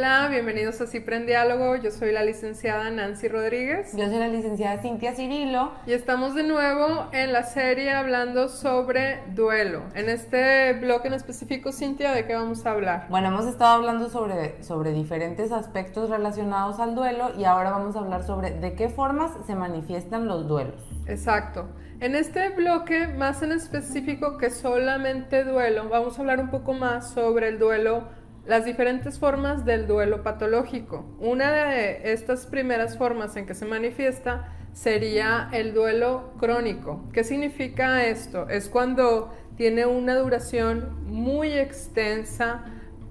Hola, bienvenidos a Cipre en Diálogo. Yo soy la licenciada Nancy Rodríguez. Yo soy la licenciada Cintia Cirilo. Y estamos de nuevo en la serie hablando sobre duelo. En este bloque en específico, Cintia, ¿de qué vamos a hablar? Bueno, hemos estado hablando sobre, sobre diferentes aspectos relacionados al duelo y ahora vamos a hablar sobre de qué formas se manifiestan los duelos. Exacto. En este bloque, más en específico que solamente duelo, vamos a hablar un poco más sobre el duelo las diferentes formas del duelo patológico. Una de estas primeras formas en que se manifiesta sería el duelo crónico. ¿Qué significa esto? Es cuando tiene una duración muy extensa,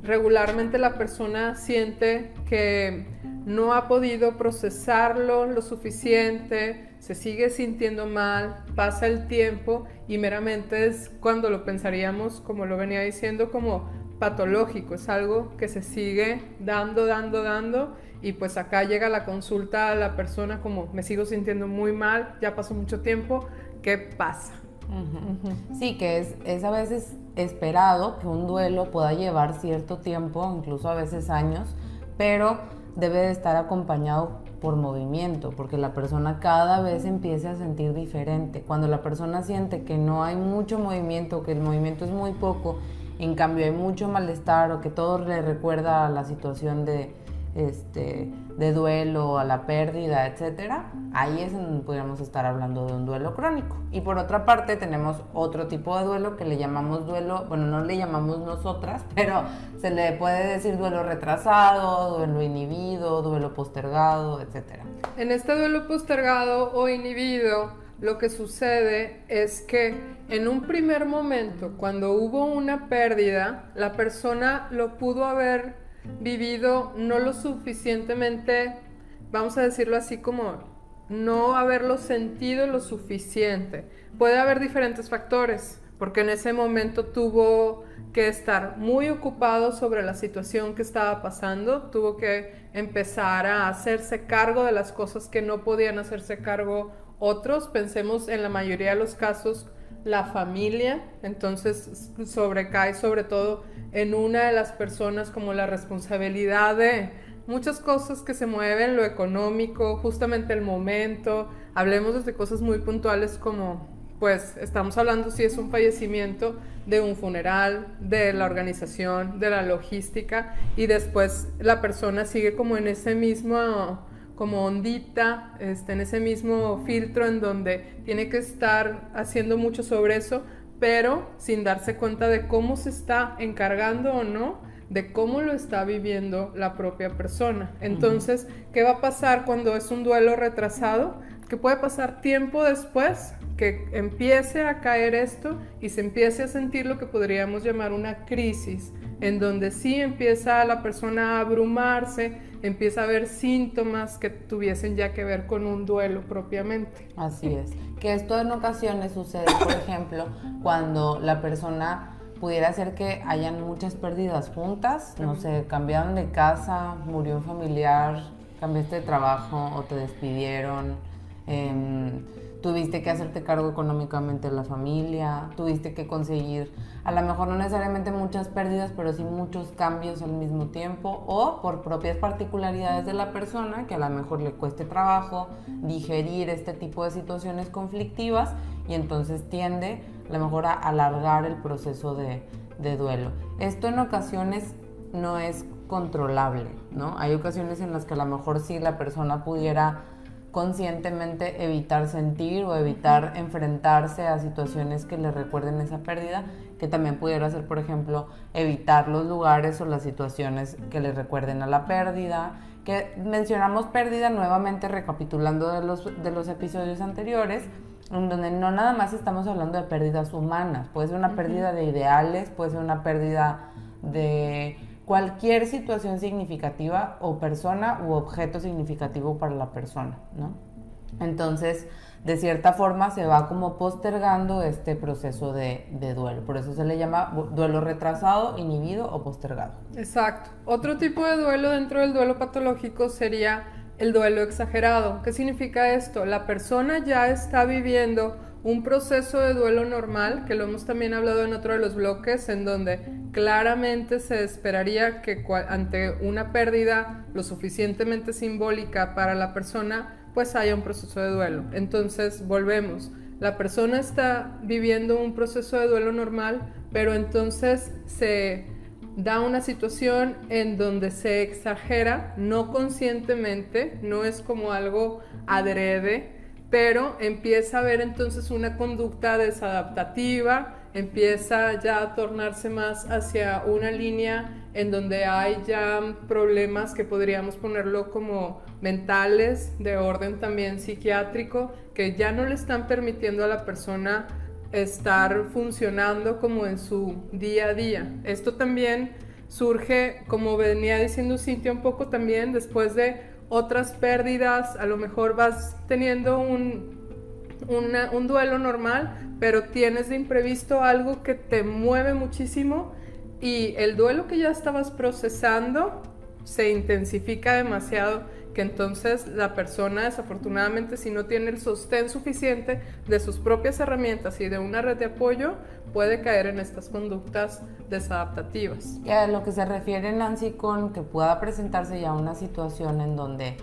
regularmente la persona siente que no ha podido procesarlo lo suficiente, se sigue sintiendo mal, pasa el tiempo y meramente es cuando lo pensaríamos, como lo venía diciendo, como patológico, es algo que se sigue dando, dando, dando y pues acá llega la consulta a la persona como me sigo sintiendo muy mal, ya pasó mucho tiempo, ¿qué pasa? Sí, que es, es a veces esperado que un duelo pueda llevar cierto tiempo, incluso a veces años, pero debe de estar acompañado por movimiento, porque la persona cada vez empieza a sentir diferente. Cuando la persona siente que no hay mucho movimiento, que el movimiento es muy poco en cambio hay mucho malestar o que todo le recuerda a la situación de, este, de duelo, a la pérdida, etcétera, ahí es donde podríamos estar hablando de un duelo crónico. Y por otra parte tenemos otro tipo de duelo que le llamamos duelo, bueno, no le llamamos nosotras, pero se le puede decir duelo retrasado, duelo inhibido, duelo postergado, etcétera. En este duelo postergado o inhibido, lo que sucede es que en un primer momento, cuando hubo una pérdida, la persona lo pudo haber vivido no lo suficientemente, vamos a decirlo así como no haberlo sentido lo suficiente. Puede haber diferentes factores, porque en ese momento tuvo que estar muy ocupado sobre la situación que estaba pasando, tuvo que empezar a hacerse cargo de las cosas que no podían hacerse cargo otros, pensemos en la mayoría de los casos, la familia, entonces sobrecae sobre todo en una de las personas como la responsabilidad de muchas cosas que se mueven, lo económico, justamente el momento, hablemos desde cosas muy puntuales como pues estamos hablando si es un fallecimiento de un funeral, de la organización, de la logística y después la persona sigue como en ese mismo como ondita, este, en ese mismo filtro en donde tiene que estar haciendo mucho sobre eso, pero sin darse cuenta de cómo se está encargando o no de cómo lo está viviendo la propia persona. Entonces, ¿qué va a pasar cuando es un duelo retrasado? Que puede pasar tiempo después que empiece a caer esto y se empiece a sentir lo que podríamos llamar una crisis, en donde sí empieza la persona a abrumarse, empieza a haber síntomas que tuviesen ya que ver con un duelo propiamente. Así es. Que esto en ocasiones sucede, por ejemplo, cuando la persona pudiera ser que hayan muchas pérdidas juntas, no sé, cambiaron de casa, murió un familiar, cambiaste de trabajo o te despidieron. Em, tuviste que hacerte cargo económicamente de la familia, tuviste que conseguir a lo mejor no necesariamente muchas pérdidas, pero sí muchos cambios al mismo tiempo o por propias particularidades de la persona que a lo mejor le cueste trabajo digerir este tipo de situaciones conflictivas y entonces tiende a lo mejor a alargar el proceso de, de duelo. Esto en ocasiones no es controlable, ¿no? Hay ocasiones en las que a lo mejor sí la persona pudiera conscientemente evitar sentir o evitar enfrentarse a situaciones que le recuerden esa pérdida, que también pudiera ser, por ejemplo, evitar los lugares o las situaciones que le recuerden a la pérdida, que mencionamos pérdida nuevamente recapitulando de los, de los episodios anteriores, en donde no nada más estamos hablando de pérdidas humanas, puede ser una pérdida de ideales, puede ser una pérdida de cualquier situación significativa o persona u objeto significativo para la persona, ¿no? Entonces, de cierta forma se va como postergando este proceso de, duelo. Por eso se le llama duelo retrasado, inhibido o postergado. Exacto. Otro tipo de duelo dentro del duelo patológico sería el duelo exagerado. ¿Qué significa esto? La persona ya está viviendo un proceso de duelo normal, que lo hemos también hablado en otro de los bloques, en donde claramente se esperaría que ante una pérdida lo suficientemente simbólica para la persona, pues haya un proceso de duelo. Entonces, volvemos. La persona está viviendo un proceso de duelo normal, pero entonces se da una situación en donde se exagera, no conscientemente, no es como algo adrede, pero empieza a haber entonces una conducta desadaptativa, empieza ya a tornarse más hacia una línea en donde hay ya problemas que podríamos ponerlo como mentales, de orden también psiquiátrico, que ya no le están permitiendo a la persona estar funcionando como en su día a día. Esto también surge, como venía diciendo Cintia un poco también, después de otras pérdidas, a lo mejor vas teniendo un, un duelo normal, pero tienes de imprevisto algo que te mueve muchísimo y el duelo que ya estabas procesando se intensifica demasiado que entonces la persona desafortunadamente si no tiene el sostén suficiente de sus propias herramientas y de una red de apoyo puede caer en estas conductas desadaptativas. Y a lo que se refiere Nancy con que pueda presentarse ya una situación en donde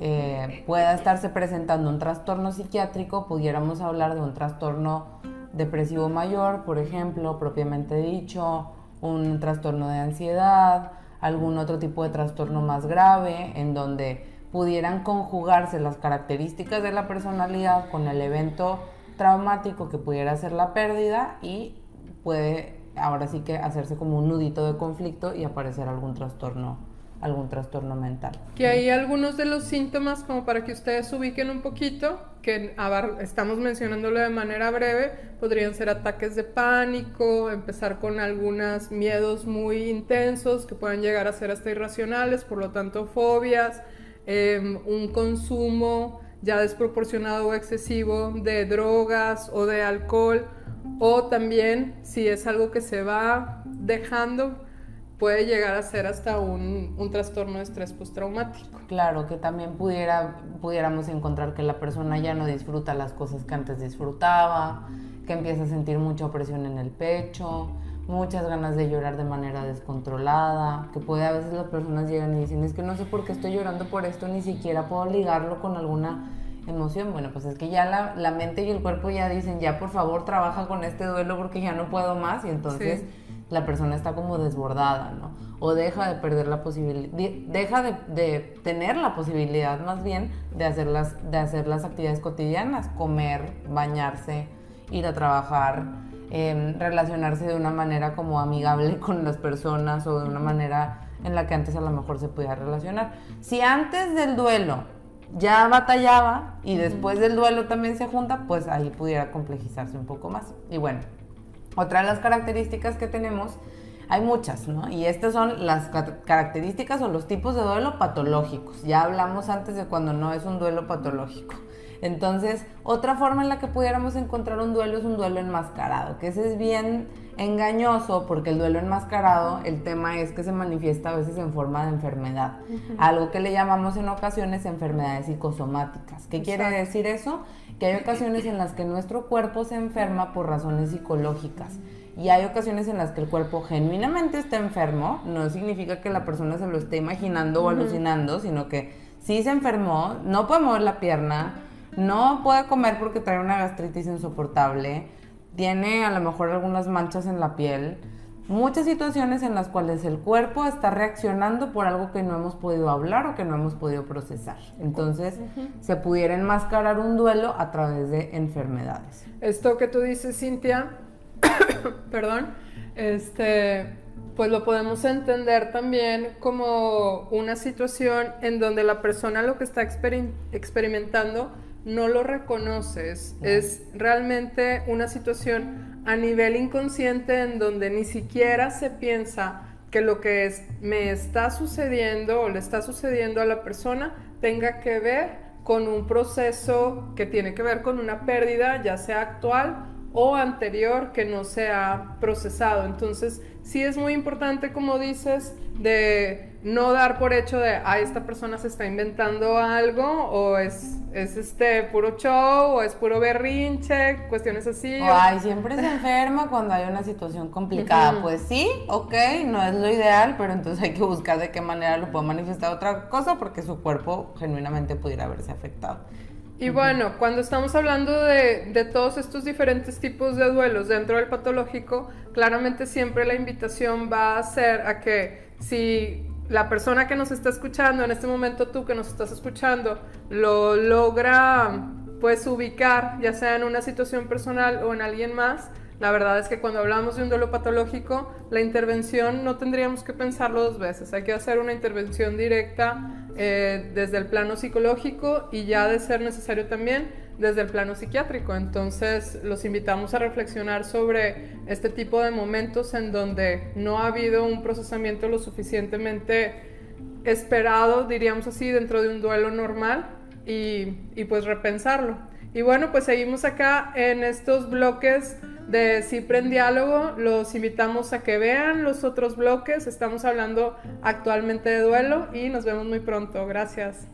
eh, pueda estarse presentando un trastorno psiquiátrico, pudiéramos hablar de un trastorno depresivo mayor, por ejemplo, propiamente dicho, un trastorno de ansiedad, algún otro tipo de trastorno más grave, en donde pudieran conjugarse las características de la personalidad con el evento traumático que pudiera ser la pérdida y puede ahora sí que hacerse como un nudito de conflicto y aparecer algún trastorno algún trastorno mental. Que hay algunos de los síntomas, como para que ustedes ubiquen un poquito, que estamos mencionándolo de manera breve, podrían ser ataques de pánico, empezar con algunos miedos muy intensos que puedan llegar a ser hasta irracionales, por lo tanto fobias, em, un consumo ya desproporcionado o excesivo de drogas o de alcohol, o también si es algo que se va dejando puede llegar a ser hasta un, un trastorno de estrés postraumático. Claro, que también pudiera, pudiéramos encontrar que la persona ya no disfruta las cosas que antes disfrutaba, que empieza a sentir mucha opresión en el pecho, muchas ganas de llorar de manera descontrolada, que puede a veces las personas llegan y dicen, es que no sé por qué estoy llorando por esto, ni siquiera puedo ligarlo con alguna emoción. Bueno, pues es que ya la, la mente y el cuerpo ya dicen, ya por favor trabaja con este duelo porque ya no puedo más y entonces la persona está como desbordada, ¿no? O deja de perder la posibilidad, deja de, tener la posibilidad más bien de hacer, las, de hacer las actividades cotidianas, comer, bañarse, ir a trabajar, em, relacionarse de una manera como amigable con las personas o de una manera en la que antes a lo mejor se podía relacionar. Si antes del duelo ya batallaba y después del duelo también se junta, pues ahí pudiera complejizarse un poco más. Y bueno, otra de las características que tenemos, hay muchas, ¿no? Y estas son las características o los tipos de duelo patológicos. Ya hablamos antes de cuando no es un duelo patológico. Entonces, otra forma en la que pudiéramos encontrar un duelo es un duelo enmascarado, que ese es bien engañoso porque el duelo enmascarado, el tema es que se manifiesta a veces en forma de enfermedad, algo que le llamamos en ocasiones enfermedades psicosomáticas. ¿Qué quiere decir eso? Que hay ocasiones en las que nuestro cuerpo se enferma por razones psicológicas. Y hay ocasiones en las que el cuerpo genuinamente está enfermo, no significa que la persona se lo esté imaginando o alucinando, sino que sí se enfermó, no puede mover la pierna, no puede comer porque trae una gastritis insoportable, tiene a lo mejor algunas manchas en la piel, muchas situaciones en las cuales el cuerpo está reaccionando por algo que no hemos podido hablar o que no hemos podido procesar. Entonces, se pudiera enmascarar un duelo a través de enfermedades. Esto que tú dices, Cintia, perdón, este, pues lo podemos entender también como una situación en donde la persona lo que está experimentando no lo reconoces. Es realmente una situación a nivel inconsciente en donde ni siquiera se piensa que lo que me está sucediendo o le está sucediendo a la persona tenga que ver con un proceso que tiene que ver con una pérdida, ya sea actual o anterior, que no se ha procesado. Entonces, sí es muy importante, como dices, de no dar por hecho de, ah, esta persona se está inventando algo, o es, es este puro show, o es puro berrinche, cuestiones así. O, ay, siempre se enferma cuando hay una situación complicada. Pues sí, ok, no es lo ideal, pero entonces hay que buscar de qué manera lo puede manifestar otra cosa, porque su cuerpo genuinamente pudiera haberse afectado. Y bueno, cuando estamos hablando de, de, todos estos diferentes tipos de duelos dentro del patológico, claramente siempre la invitación va a ser a que si la persona que nos está escuchando, en este momento tú que nos estás escuchando, lo logra pues ubicar, ya sea en una situación personal o en alguien más, la verdad es que cuando hablamos de un duelo patológico, la intervención no tendríamos que pensarlo dos veces. Hay que hacer una intervención directa eh, desde el plano psicológico y ya de ser necesario también desde el plano psiquiátrico. Entonces los invitamos a reflexionar sobre este tipo de momentos en donde no ha habido un procesamiento lo suficientemente esperado, diríamos así, dentro de un duelo normal y, y pues repensarlo. Y bueno, pues seguimos acá en estos bloques de Cipre en Diálogo. Los invitamos a que vean los otros bloques. Estamos hablando actualmente de duelo y nos vemos muy pronto. Gracias.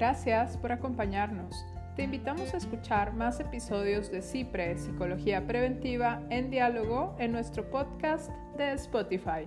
Gracias por acompañarnos. Te invitamos a escuchar más episodios de CIPRE, Psicología Preventiva en Diálogo, en nuestro podcast de Spotify.